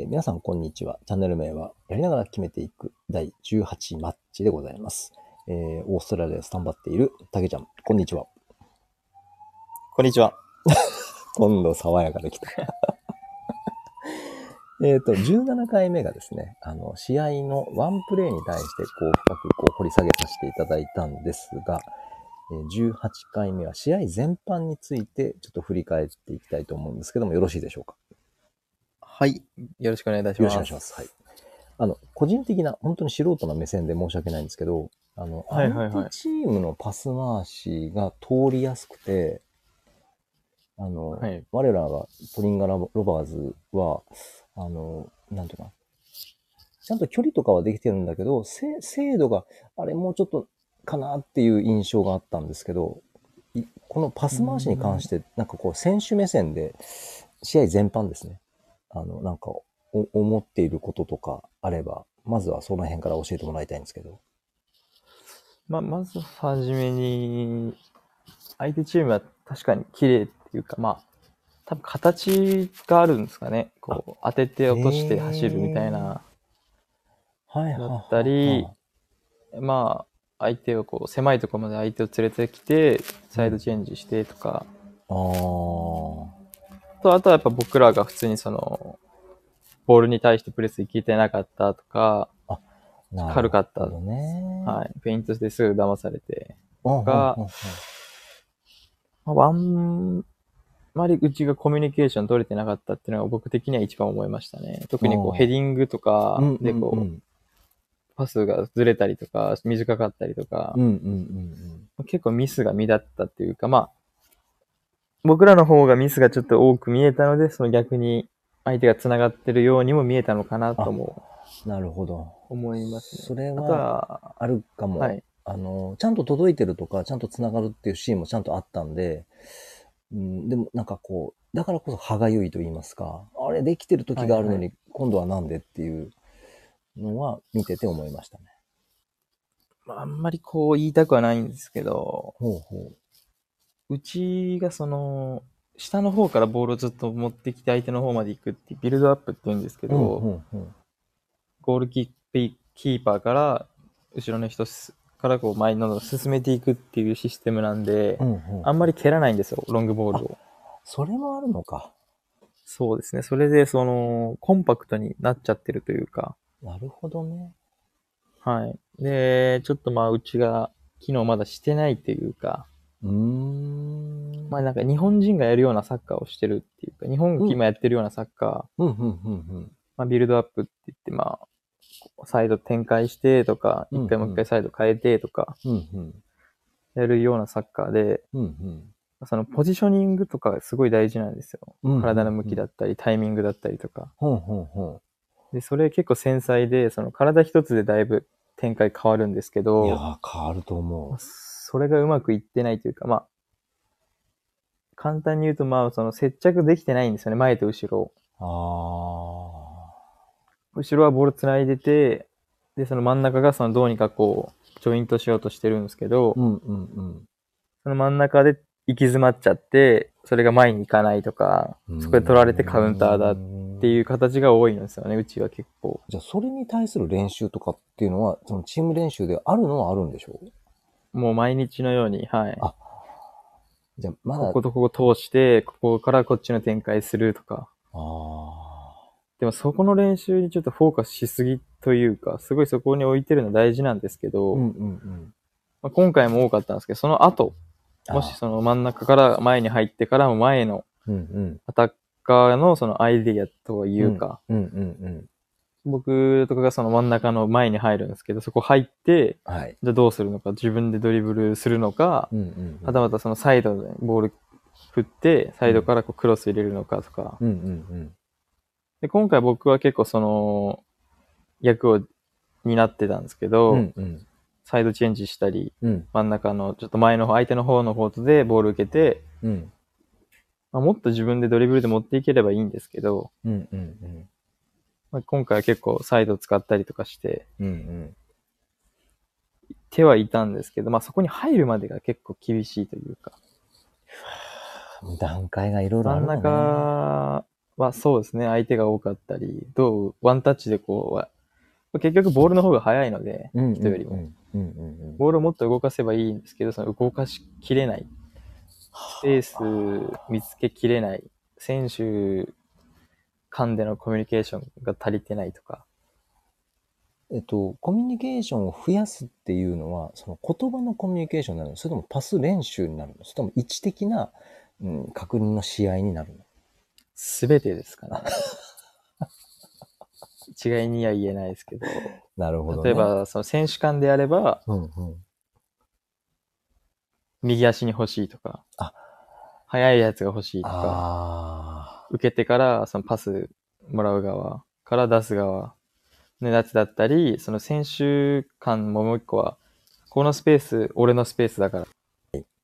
えー皆さん、こんにちは。チャンネル名は、やりながら決めていく第18マッチでございます。えーオーストラリアでスタンバっているたけちゃん、こんにちは。こんにちは。今度、爽やかできた。えっと、17回目がですね、あの、試合のワンプレーに対して、こう、深くこう掘り下げさせていただいたんですが、えー18回目は試合全般について、ちょっと振り返っていきたいと思うんですけども、よろしいでしょうか？はい。よろしくお願いいたしよろます。しくお願いします。はい。あの、個人的な、本当に素人の目線で申し訳ないんですけど、あの、はいはいはいチームのパス回しが通りやすくて、あの、はい我らがトリンガラロバーズは、あの、なんていうかな、ちゃんと距離とかはできてるんだけど、せ精度が、あれもうちょっとかなっていう印象があったんですけど、いこのパス回しに関して、なんかこう、選手目線で、試合全般ですね。あの、なんか、お思っていることとかあれば、まずはその辺から教えてもらいたいんですけど。まあ、まずはじめに、相手チームは確かに綺麗っていうか、まあ、多分形があるんですかね。こう、当てて落として走るみたいな。はいだったりまあ、相手をこう、狭いところまで相手を連れてきて、サイドチェンジしてとか、あーと、あとはやっぱ僕らが普通にその、ボールに対してプレスいけてなかったとか、軽かったね。はい、ペイントですぐ騙されて、うんがうんうんうん。まあ、ワンまりうちがコミュニケーション取れてなかったっていうのが僕的には一番思いましたね。特にこおううヘディングとかうんでこう、パスがずれたりとか、短かったりとか結構ミスが目立ったっていうか、まあ、僕らの方がミスがちょっと多く見えたので、その逆に相手が繋がってるようにも見えたのかなともうん。なるほど。思いますね。それあとはは、あるかも。はい。あの、ちゃんと届いてるとか、ちゃんと繋がるっていうシーンもちゃんとあったんで、うん、でもなんかこう、だからこそ歯がゆいと言いますか、あれできてる時があるのに、はい今度はなんでっていうのは見てて思いましたね。まあ、あんまりこう言いたくはないんですけど、ほうほうちがその、下の方からボールをずっと持ってきて相手の方まで行くってビルドアップって言うんですけう。ど、うんうんうんゴールキーキーパーから後ろの人すからこう前にどんどん進めていくっていうシステムなんで、うんうんあんまり蹴らないんですよ、ロングボールを。それもあるのか。そうですね。それで、その、コンパクトになっちゃってるというか、なるほどね。はい。で、ちょっとまあ、うちが機能まだしてないというか、うーん。まあなんか日本人がやるようなサッカーをしてるっていうか、日本が今やってるようなサッカー、うんうんうんうん。まあ、ビルドアップって言って、まあ、サイド展開してとか、うんうん一回もう一回サイド変えてとか、うんうん。やるようなサッカーで、うんうんそのポジショニングとかがすごい大事なんですよ。うん。体の向きだっったり、タイミングだったりとか。で、それ結構繊細で、その体一つでだいぶ展開変わるんですけん。いどや、ー、変わると思それがうまくいってないというか、まあ、簡単に言うと、まあ、その接着できてないんですよね、前と後ろ。う。あ後ろはボール繋いでて、で、その真ん中がそのどうにかこう、ジョイントしようとしてるんですけど、ー。うんうんうん。その真ん中で行き詰まっちゃって、それが前に行かないとか、そこで取られてカウンターだってう。いう形が多いんですよね、うちは結構。じゃあ、それに対する練習とかっていうのは、そのチーム練習であるのはあるんでしょう？もう毎日のように、はい。あじゃあ、まだ、こことここ通して、ここからこっちの展開するとか。あでもそこの練習にちょっとフォーカスしすぎというか、すごいそこに置いてるの大事なんですけど、ーうんうんうん。まあ、今回も多かったんですけど、その後、もしその真ん中から前に入ってからも前の。アタッカーのそのアイディアというか、うんうんうん。僕とかがその真ん中の前に入るんですけど、そこ入って、はい。じゃあどうするのか、自分でドリブルするのか、うんうんうん。はたまたそのサイドでボール振って、サイドからこうクロス入れるのかとか。うんうんで、今回僕は結構その役を担ってたんですけうど、ん。うんうん。サイドチェンジしたり、うん真ん中のちょっと前の方、相手の方のコートでボール受けて、うん。まあ、もっと自分でドリブルで持っていければいいんですけど、うんうんまあ、今回は結構サイドを使ったりとかして、うん。うん手はいたんですけど、まあそこに入るまでが結構厳しいというか、うん。段階がいろいろあ真んるのね。中はそうですね、相手が多かったり、どう、ワンタッチでこう、結局ボールの方が速いので、うん人よりも。うんうんうんボールをもっと動かせばいいんですけど、その動かしきれない。スペース見つけきれない。選手間でのコミュニケーションが足りてないとか。えっと、コミュニケーションを増やすっていうのは、その言葉のコミュニケーションになるのそれともパス練習になるのそれとも位置的な、うん、確認の試合になるのすべてですかね。一概には言えないですけど。なるほど、ね。例え、ば、その選手間であれば、うんうん。右足に欲しいとか、あ速いやつが欲しいとか、あ受けてからそのパスもらう側から出す側のやつだったり、その選手間ももう一個は、このスペース、俺のスペースだから。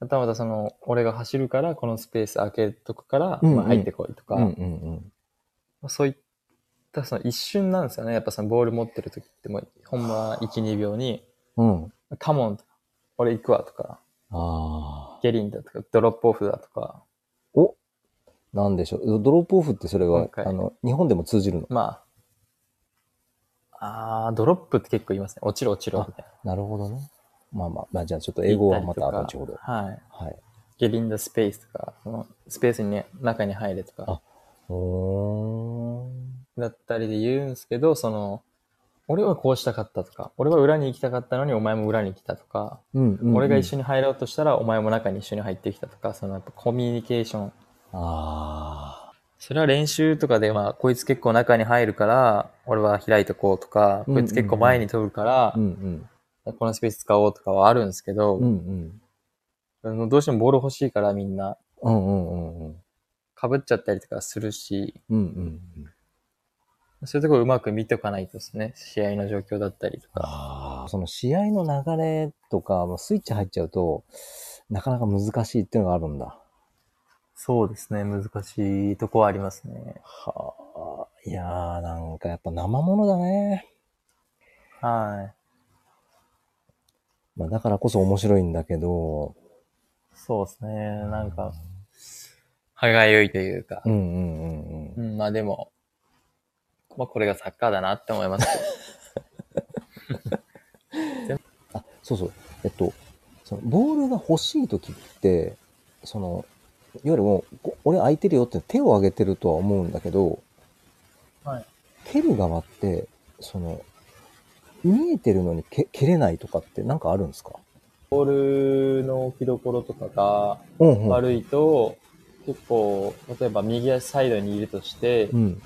またまたその、俺が走るから、このスペース開けとくから、まあ入ってこいとか、そういったその一瞬なんですよね。やっぱそのボール持ってる時ってもう、ほんま1、2秒に、うん。カモンとか、俺行くわとか、ああ。ゲリンだとか、ドロップオフだとか、おなんでしょう。ドロップオフってそれはあの、日本でも通じるの？まあ、あー、ドロップって結構言いますね。落ちろ落ちろみたいな。なるほどね。まあまあ、まあじゃあちょっと英語はまた後ほど。はい。はい。ゲリンダスペースとか、そのスペースにね、中に入れとかあ、おー。だったりで言うんですけど、その、俺はこうしたかったとか、俺は裏に行きたかったのにお前も裏に来たとか、うんうん、うん。俺が一緒に。に入ろうとしたらお前も中に一緒に入ってきたとか、そのやっぱコミュニケーション。あそれは練習とかで、まあ、こいつ結構中に入るから、俺は開いとこうとか、うんうんうんこいつ結構前に飛ぶからあ。う、んこのスペース使おうとかはあるんですけど、うん。うんどうしてもボール欲しいからみんな、うんうんうんうん。被っちゃったりとかするし、うんうんうん。そういうところをうまく見ておかないとですね、試合の状況だったりとか。ああ。その試合の流れとか、スイッチ入っちゃうと、なかなか難しいっていうのがあるんだ。そうですね、難しいとこはありますね。はあ。いやー、なんかやっぱ生ものだね。はい。まあだからこそ面白いんだけど、そうですね、なんか、歯がゆいというかう、んうんうんうん。うん、まあでも、まあこれがサッカーだなって思いますけど。あ、そうそう。えっと、そのボールが欲しいときって、その、いわゆるもう、こ俺空いてるよって手を挙げてるとは思うんだけど、はい。蹴る側って、その、見えてるのに蹴蹴れないとかってなんかあるんですか？ボールの置きどころとかがうんうん。悪いと、結構、例えば右足サイドにいるとして、うん。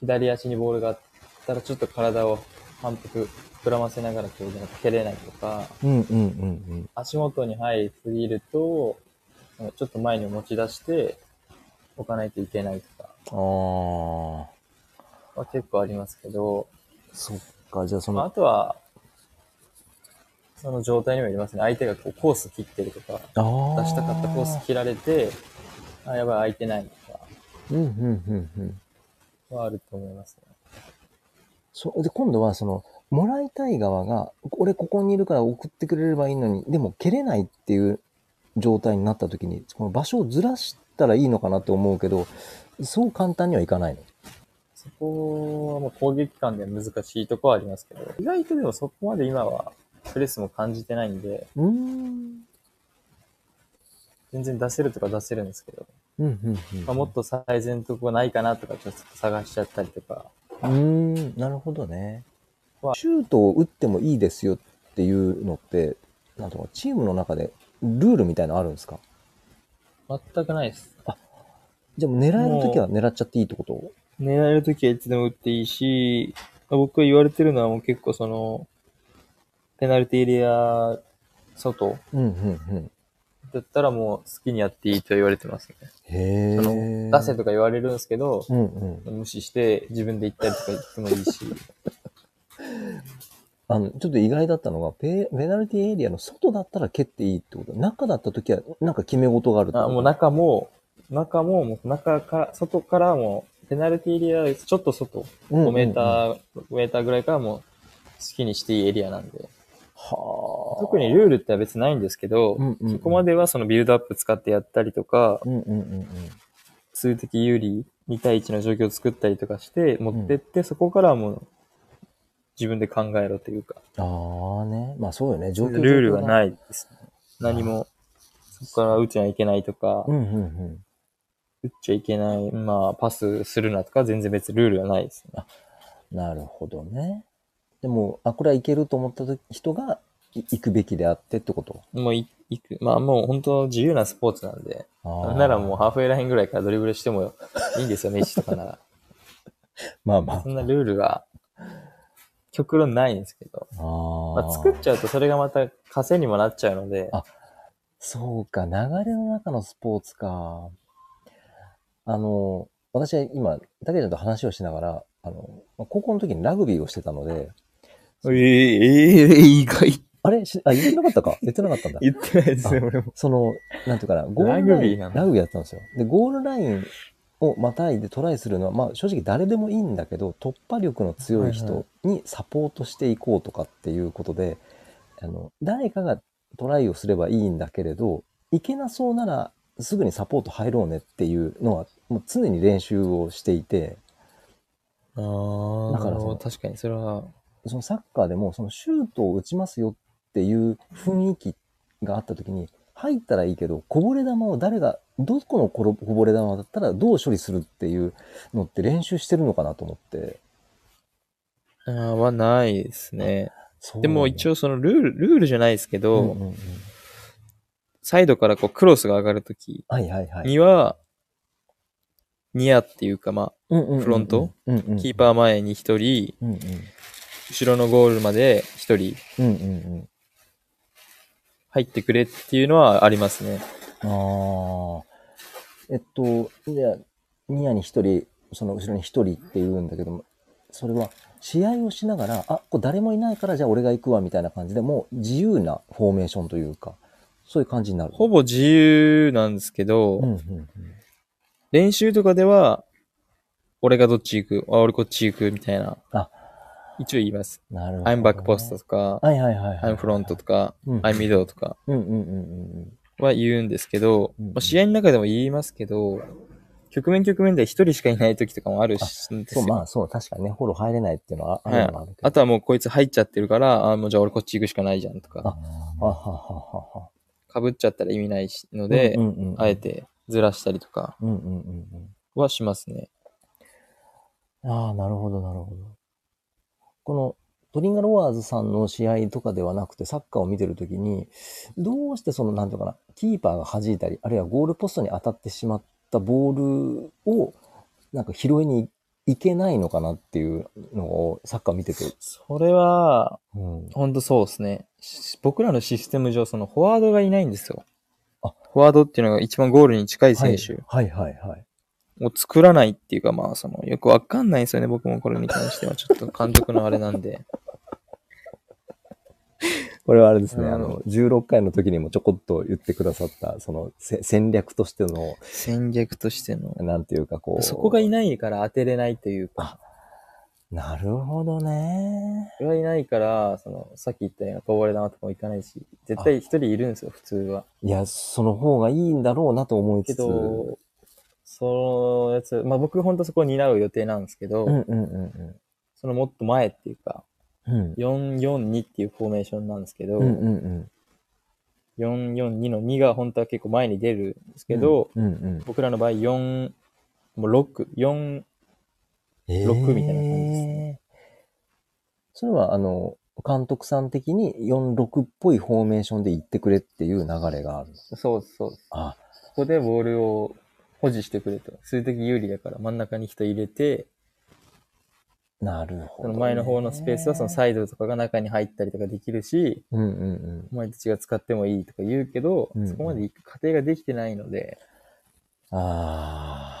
左足にボールがあったらちょっと体を反復膨らませながら蹴れないとか、うんうんうん足元に入りすぎると、ちょっと前に持ち出して置かないといけないとかうん。ああ。は結構ありますけど、そっか、じゃあそまあ、あの、とは、その状態にもよりますね。相手がこうコース切ってるとか。出したかったコース切られて、あ、やばい、空いてないとかうんうんうんうん。はあると思いますね。そう、で、今度はその、もらいたい側が、俺ここにいるから送ってくれればいいのに、でも蹴れないっていう状態になった時に、この場所をずらしたらいいのかなって思うけど、そう簡単にはいかないの。そこはもう攻撃感で難しいとこはありますけど、意外とでもそこまで今はプレスも感じてないんで、うーん。全然出せるとか出せるんですけど、うん、うん、うん。まあ、もっと最善のとこないかなとかちょっと探しちゃったりとか、うーん、なるほどねは。シュートを打ってもいいですよっていうのって、なんとかチームの中でルールみたいなのあるんですか？全くないです。じゃあもう狙えるときは狙っちゃっていいってこと？狙えるときはいつでも打っていいし、まあ僕が言われてるのはもう結構その、ペナルティーエリア外うん、うん、うん。だったらもう好きにやっていいと言われてますね。へそのえ。出せとか言われるんですけど、うん、うん。無視して自分で行ったりとか言ってもいいし、あの、ちょっと意外だったのが、ペペナルティエリアの外だったら蹴っていいってこと中だった時は、なんか決め事があるあもう中も、中も、もう中から、外からも、ペナルティーエリア、ちょっと外、5メーター。ー、6メーターぐらいからもう好きにしていいエリアなんで。はあ。特にルールっては別にないんですけど、うんうんうんそこまではそのビルドアップ使ってやったりとか、うんうんうんうん。数的有利、2対1の状況を作ったりとかして、持ってって、そこからはもう、自分で考えろというか、ああね。まあそうよね。状況ルールがい。ないですね。何も、そこから打っちゃいけないとかう、んうんうん。打っちゃいけない、まあ、パスするなとか、全然別にルールはないですね。なるほどね。でも、あ、これはいけると思った時人がい行くべきであってってこと？もうい、いく。まあもう本当自由なスポーツなんで、あなんならもうハーフウェイラインぐらいからドリブルしてもいいんですよ、メッシとかなら。まあまあそんなルールが、極論ないんですけど。あーまあ、作っちゃうとそれがまた稼にもなっちゃうので、あそうか、流れの中のスポーツか。あの、私は今、たけちゃんと話をしながら、あの、まあ高校の時にラグビーをしてたので、えええ意外。あれ？しあ、言ってなかったか？言ってなかったんだ。言ってないですね、俺も。その、なんていうかな、ゴールラインラグビーやってたんですよ。で、ゴールラインをまたいでトライするのは、まあ正直誰でもいいんだけど、突破力の強い人にサポートしていこうとかっていうことで、あの、誰かがトライをすればいいんだけれど、いけなそうならすぐにサポート入ろうねっていうのは、もう常に練習をしていて、ああ、だから確かにそれは、そのサッカーでもそのシュートを打ちますよっていう雰囲気があった時に入ったらいいけどこぼれ球を誰がどこのこぼれ球だったらどう処理するっていうのって練習してるのかなと思って。あーはないですね。でも一応そのルール、ルールじゃないですけうど、んうんうん。サイドからこうクロスが上がるときはいはいはい。には、ニアっていうかまうんうんうんうん。フロント？うんうんあ、キーパー前に一人、うんうん。後ろのゴールまで一人。うんうん入ってくれっていうのはありますね。うんああえっとじゃあニアに一人その後ろに一人って言うんだけどもそれは試合をしながら、あ、これ誰もいないからじゃあ俺が行くわみたいな感じで、もう自由なフォーメーションというか、そういう感じになる。ほぼ自由なんですけど、うんうんうん。練習とかでは、俺がどっち行く、あ、俺こっち行くみたいな。あ一応言います。なるほど、ね。I'm back post とか、はいはいはい、はい。I'm front とか、うん I'm middle とかうんうんうんうんは言うんですけど、うんまあ、試合の中でも言いますけど、局面局面で一人しかいない時とかもあるし、そう、まあそう、確かにね、フォロー入れないっていうのはあはいるのはあるけど。あとはもうこいつ入っちゃってるから、あもうじゃあ俺こっち行くしかないじゃんとか、あははははは。被っちゃったら意味ないしので、うんうんうん、あえ。てずらしたりとかうんうんうんうん。はしますね。ああ、なるほど、なるほど。このトリンガロワーズさんの試合とかではなくて、サッカーを見てるときに、どうしてその、なんていうのかな、キーパーが弾いたり、あるいはゴールポストに当たってしまったボールを、なんか拾いにいけないのかなっていうのを、サッカー見てて。それは、うん。ほんとそうですね。し僕らのシステム上、そのフォワードがいないんですよ。あフォワードっていうのが一番ゴールに近い選手はいはいはいはい。を作らないっていうか、まあ、その、よくわかんないんですよね、僕もこれに関しては。ちょっと監督のあれなんで。これはあれですね、うんあの、16回の時にもちょこっと言ってくださった、その、せ戦略としての、戦略としての。なんていうかこう。そこがいないから当てれないというか、なるほどね。それがいないから、その、さっき言ったようなこぼれ玉とかもいかないし、絶対一人いるんですよ、普通は。いや、その方がいいんだろうなと思いけつつ。ど、そのやつ、まあ僕本当そこを担う予定なんですけど、うんうんうんそのもっと前っていうか、うん。442っていうフォーメーションなんですけど、うんうんうん。442の2が本当は結構前に出るんですけど、うんうん。僕らの場合4、もう6、4、え六みたいな感じですね。それは、あの、監督さん的に4-6っぽいフォーメーションで行ってくれっていう流れがある。そうそう。あ、ここでボールを保持してくれと。数的有利だから真ん中に人入れて、なるほど、ね。その前の方のスペースはそのサイドとかが中に入ったりとかできるし、うんうんうん。お前たちが使ってもいいとか言うけど、うんうんそこまで行く過程ができてないので、あ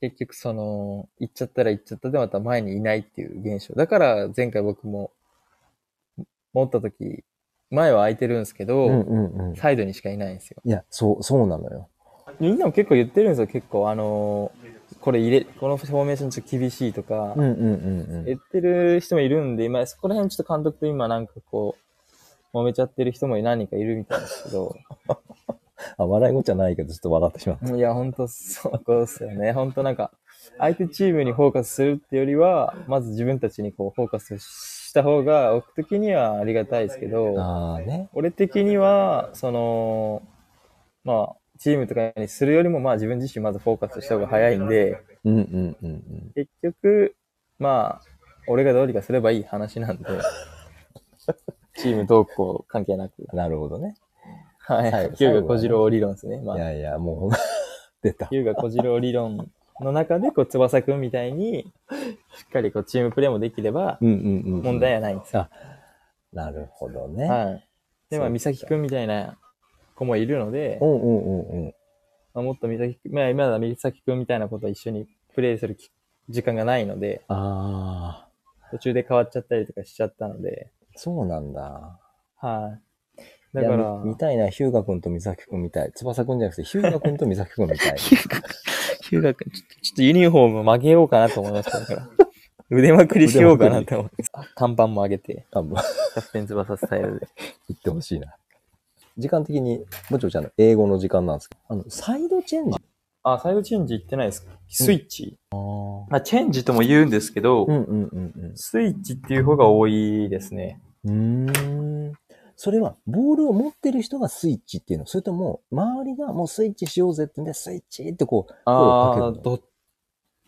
結局その、行っちゃったら行っちゃったでまた前にいないっていう現象。だから前回僕も持った時、前は空いてるんですけあ。ど、うんうんうん。サイドにしかいないんですよ。いや、そう、そうなのよ。みんなも結構言ってるんですよ、結構。あのーこれ入れ、このフォーメーションちょっと厳しいとか、うんうんうん言ってる人もいるんで、今、そこら辺ちょっと監督と今なんかこう、揉めちゃってる人も何人かいるみたいですけど、あ、笑い事じゃないけど、ちょっと笑ってしまった。いや、ほんと、そうですよね。ほんとなんか、相手チームにフォーカスするってよりは、まず自分たちにこう、フォーカスした方が、僕的にはありがたいですけど、ね。俺的には、その、まあ、チームとかにするよりも、まあ自分自身まずフォーカスした方が早いんで、うんうんうんうん。結局、まあ、俺がどうにかすればいい話なんで、チームどうこう関係なく。なるほどね。はい。ヒューガ小次郎理論ですね。まあ、いやいや、もう、出た。ヒューガ小次郎理論の中で、こう、翼くんみたいに、しっかりこう、チームプレーもできれば、うんうんうん。問題はないんですよ。なるほどね。はい。で、まあ、美咲くんみたいな子もいるのでう、んうんうんうん。まあ、もっと美咲くん、まあ、今だ美咲くんみたいなことを一緒にプレイするき時間がないので、ああ、途中で変わっちゃったりとかしちゃったので、そうなんだ。はい。だかいやら、み見たいな、ヒューガ君と美咲君みたい。翼君じゃなくて、ヒューガ君と美咲君みたい。ヒューガ、ヒューガ君、ちょっとちょっとユニフォーム曲げようかなと思いました。だから。腕まくりしようかなと思って。看板も上げて、多分、キャプテン翼スタイルで。言ってほしいな。時間的に、もちろんちゃんの英語の時間なんですけど、あの、サイドチェンジ？あ、サイドチェンジ言ってないですか？スイッチ、ああ。まあ、チェンジとも言うんですけど、うんうんうんスイッチっていう方が多いですね。うん。それは、ボールを持ってる人がスイッチっていうの？それとも、周りがもうスイッチしようぜってんで、スイッチってこう、ああ、どっ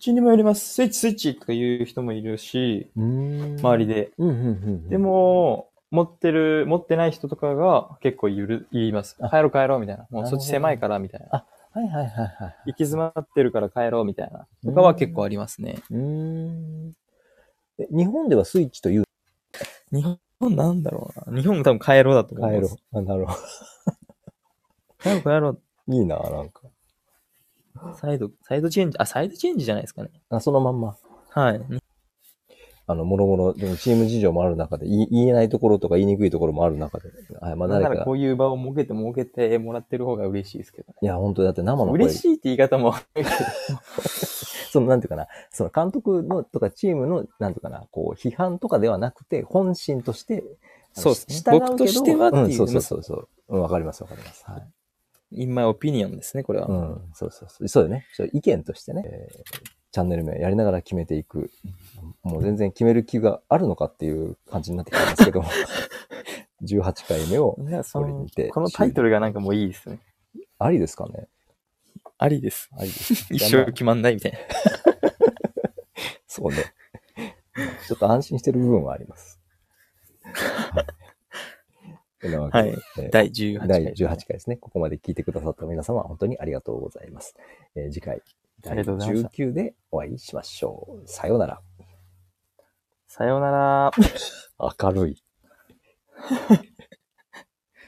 ちにもよります。スイッチスイッチとか言う人もいるし、うーん。周りで。うんうんうんうん。で、も、持ってる、持ってない人とかが結構言う言います。あ帰ろう帰ろうみたいな。もうなるほどそっち狭いからみたいな。はいはいはいはい。行き詰まってるから帰ろうみたいな。とかは結構ありますね。うーん。え日本ではスイッチという、日本なんだろうな。日本も多分帰ろうだと思います。帰ろう。あ、なるほど。帰ろう帰ろう。いいな、なんか。サイド、サイドチェンジ、あ、サイドチェンジじゃないですかね。あ、そのまんま。はい。あの、もろもろ、でもチーム事情もある中で、言えないところとか言いにくいところもある中で、はい、まあ誰かだからこ、ういう場を設けて設けてもらってる方が嬉しいですけどね。いや、本当だって生の声嬉しいって言い方も その、なんていうかな、その監督のとかチームの、なんていうかな、こう、批判とかではなくて、本心として、そうです僕としてはっていううん、そうそうそうそう。うん、わかりますわかります。はい。in my opinion ですね、これは。うん、そうそうそう。そうだよね。そう意見としてね、えーチャンネル名やりながら決めていく。もう全然決める気があるのかっていう感じになってきてますけども。18回目を、これにてこのタイトルがなんかもういいですね。ありですかね？ありです。ありですか。一生決まんないみたいな。そうね。ちょっと安心してる部分はあります。はい えー第18回。第18回ですね。ここまで聞いてくださった皆様、本当にありがとうございます。えー次回、第ありがとうございました19でお会いしましょう。さようなら。さようなら。明るい。